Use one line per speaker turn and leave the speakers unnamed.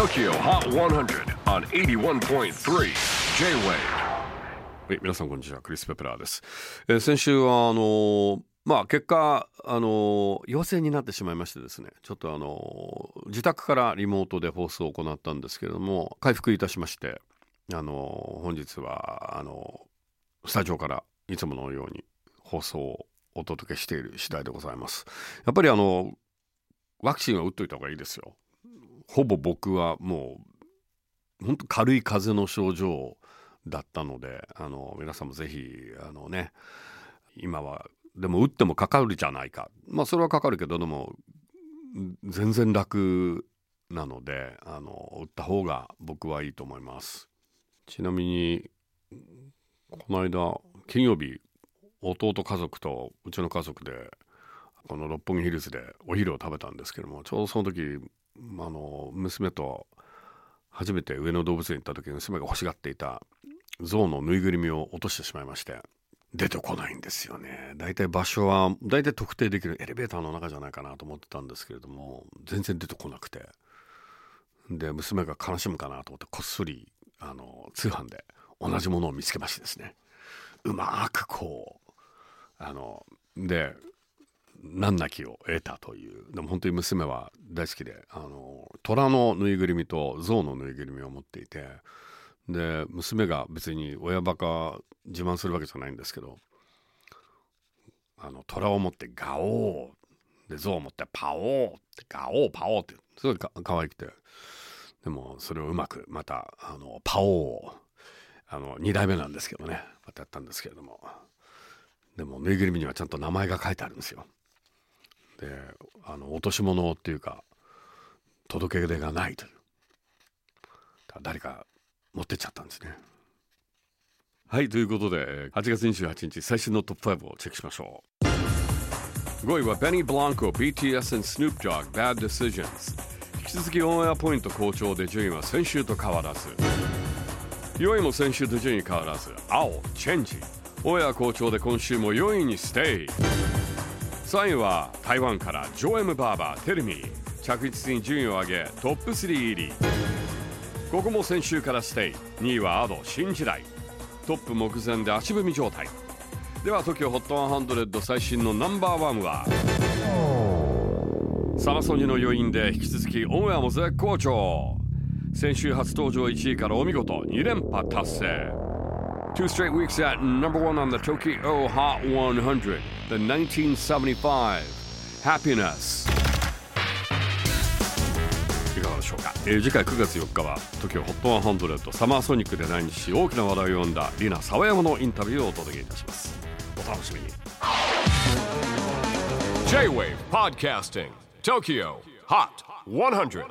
TOKYO HOT 100 on 81.3 J-WAVE.
はい、皆さんこんにちはクリス・ペプラーです、えー先週はあのーまあ結果あのー陽性になってしまいましてですねちょっとあのー自宅からリモートで放送を行ったんですけれども回復いたしましてあのー本日はあのースタジオからいつものように放送をお届けしている次第でございます。やっぱりあのワクチンは打っといた方がいいですよ。ほぼ僕はもう本当軽い風邪の症状だったのであの皆さんもぜひあのね今はでも打ってもかかるじゃないか。まあそれはかかるけどでも全然楽なのであの打った方が僕はいいと思います。ちなみにこの間金曜日弟家族とうちの家族でこの六本木ヒルズでお昼を食べたんですけどもちょうどその時あの娘と初めて上野動物園行った時に娘が欲しがっていた象のぬいぐるみを落としてしまいまして出てこないんですよね。大体場所は大体特定できる。エレベーターの中じゃないかなと思ってたんですけれども全然出てこなくて。で娘が悲しむかなと思ってこっそりあの通販で同じものを見つけましてですね。うまくこうあので難なきを得たという。でも本当に娘は大好きであの虎のぬいぐるみと象のぬいぐるみを持っていてで娘が別に親バカ自慢するわけじゃないんですけどあの虎を持ってガオーで象を持ってパオーってガオーパオーってすごいか可愛くて。でもそれをうまくまたあのパオーをあの2代目なんですけどね。またやったんですけれども。でもぬいぐるみにはちゃんと名前が書いてあるんですよ。であの落とし物っていうか届け出がないという。誰か持ってっちゃったんですね。はいということで8月28日最新のトップ5をチェックしましょう。5位はベニー・ブランコ BTS and Snoop Dogg Bad Decisions 引き続きオンエアポイント好調で順位は先週と変わらず。4位も先週と順位変わらず。青チェンジオンエア好調で今週も4位にステイ。3位は台湾からジョエム・バーバー Tell Me 着実に順位を上げトップ3入り。ここも先週からステイ。2位は Ado 新時代。トップ目前で足踏み状態。では TOKIOHOT100 最新のナンバーワンは？サマソニの余韻で引き続きオンエアも絶好調。先週初登場1位からお見事。2連覇達成。Two straight weeks at number one on the Tokyo Hot 100, the 1975 Happiness. いかがでしょうか、えー次回9月4日は TOKYOHOT100 サマーソニックで来日し大きな話題を呼んだリナ・沢山のインタビューをお届けいたします。お楽しみに。
J-WAVE PODCASTING TOKYO HOT 100